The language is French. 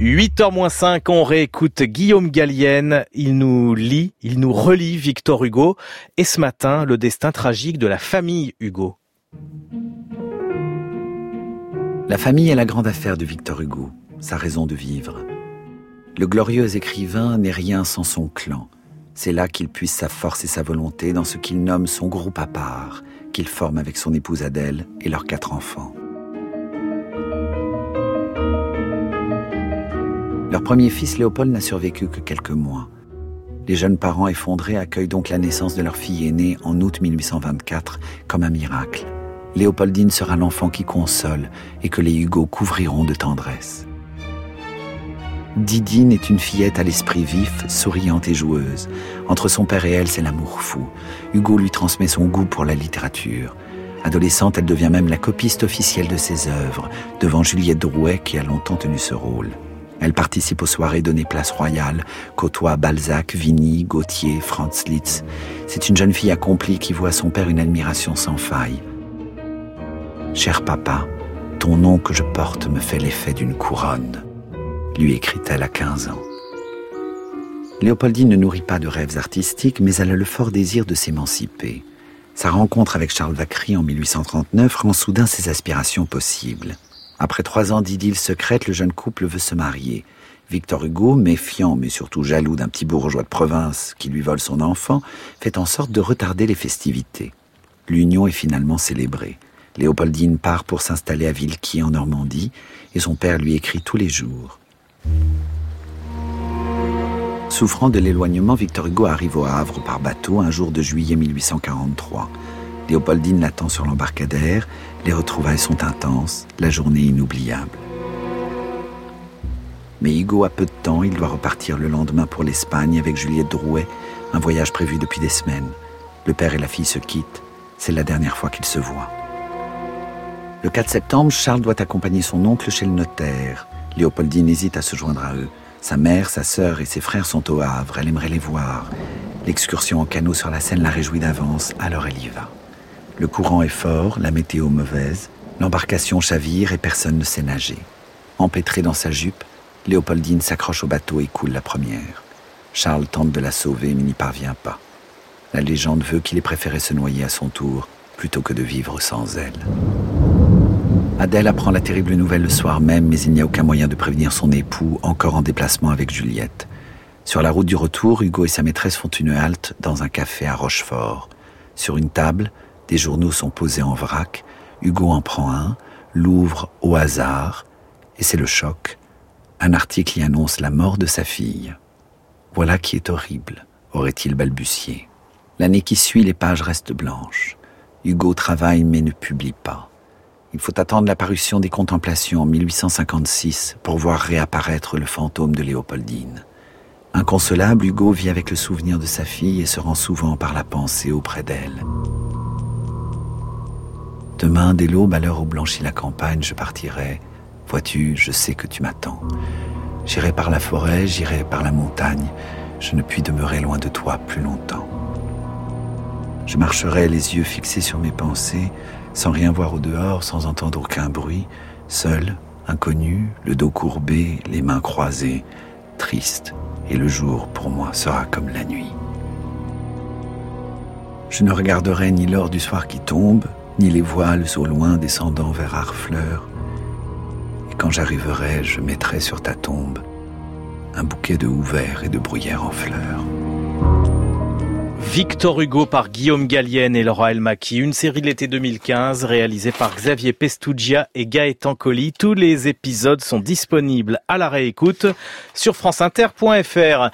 8h-5, on réécoute Guillaume Gallienne. Il nous lit, il nous relit Victor Hugo. Et ce matin, le destin tragique de la famille Hugo. La famille est la grande affaire de Victor Hugo, sa raison de vivre. Le glorieux écrivain n'est rien sans son clan. C'est là qu'il puise sa force et sa volonté dans ce qu'il nomme son groupe à part, qu'il forme avec son épouse Adèle et leurs quatre enfants. Leur premier fils Léopold n'a survécu que quelques mois. Les jeunes parents effondrés accueillent donc la naissance de leur fille aînée en août 1824 comme un miracle. Léopoldine sera l'enfant qui console et que les Hugo couvriront de tendresse. Didine est une fillette à l'esprit vif, souriante et joueuse. Entre son père et elle, c'est l'amour fou. Hugo lui transmet son goût pour la littérature. Adolescente, elle devient même la copiste officielle de ses œuvres, devant Juliette Drouet qui a longtemps tenu ce rôle. Elle participe aux soirées données place royale, côtoie Balzac, Vigny, Gautier, Franz Liszt. C'est une jeune fille accomplie qui voit son père une admiration sans faille. Cher papa, ton nom que je porte me fait l'effet d'une couronne, lui écrit-elle à 15 ans. Léopoldine ne nourrit pas de rêves artistiques, mais elle a le fort désir de s'émanciper. Sa rencontre avec Charles Vacry en 1839 rend soudain ses aspirations possibles. Après trois ans d'idylle secrète, le jeune couple veut se marier. Victor Hugo, méfiant mais surtout jaloux d'un petit bourgeois de province qui lui vole son enfant, fait en sorte de retarder les festivités. L'union est finalement célébrée. Léopoldine part pour s'installer à Villequier en Normandie et son père lui écrit tous les jours. Souffrant de l'éloignement, Victor Hugo arrive au Havre par bateau un jour de juillet 1843. Léopoldine l'attend sur l'embarcadère, les retrouvailles sont intenses, la journée inoubliable. Mais Hugo a peu de temps, il doit repartir le lendemain pour l'Espagne avec Juliette Drouet, un voyage prévu depuis des semaines. Le père et la fille se quittent, c'est la dernière fois qu'ils se voient. Le 4 septembre, Charles doit accompagner son oncle chez le notaire. Léopoldine hésite à se joindre à eux. Sa mère, sa sœur et ses frères sont au Havre, elle aimerait les voir. L'excursion en canot sur la Seine la réjouit d'avance, alors elle y va. Le courant est fort, la météo mauvaise, l'embarcation chavire et personne ne sait nager. Empêtrée dans sa jupe, Léopoldine s'accroche au bateau et coule la première. Charles tente de la sauver mais n'y parvient pas. La légende veut qu'il ait préféré se noyer à son tour plutôt que de vivre sans elle. Adèle apprend la terrible nouvelle le soir même, mais il n'y a aucun moyen de prévenir son époux, encore en déplacement avec Juliette. Sur la route du retour, Hugo et sa maîtresse font une halte dans un café à Rochefort. Sur une table, des journaux sont posés en vrac. Hugo en prend un, l'ouvre au hasard, et c'est le choc. Un article y annonce la mort de sa fille. Voilà qui est horrible, aurait-il balbutié. L'année qui suit, les pages restent blanches. Hugo travaille mais ne publie pas. Il faut attendre la parution des Contemplations en 1856 pour voir réapparaître le fantôme de Léopoldine. Inconsolable, Hugo vit avec le souvenir de sa fille et se rend souvent par la pensée auprès d'elle. Demain, dès l'aube, à l'heure où blanchit la campagne, je partirai. Vois-tu, je sais que tu m'attends. J'irai par la forêt, j'irai par la montagne. Je ne puis demeurer loin de toi plus longtemps. Je marcherai les yeux fixés sur mes pensées, sans rien voir au dehors, sans entendre aucun bruit, seul, inconnu, le dos courbé, les mains croisées, triste, et le jour pour moi sera comme la nuit. Je ne regarderai ni l'or du soir qui tombe, ni les voiles au loin descendant vers Harfleur. Et quand j'arriverai, je mettrai sur ta tombe un bouquet de houverts et de bruyères en fleurs. Victor Hugo par Guillaume Gallienne et Laura Elmaki, une série de l'été 2015 réalisée par Xavier Pestugia et Gaëtan Colli. Tous les épisodes sont disponibles à la réécoute sur franceinter.fr.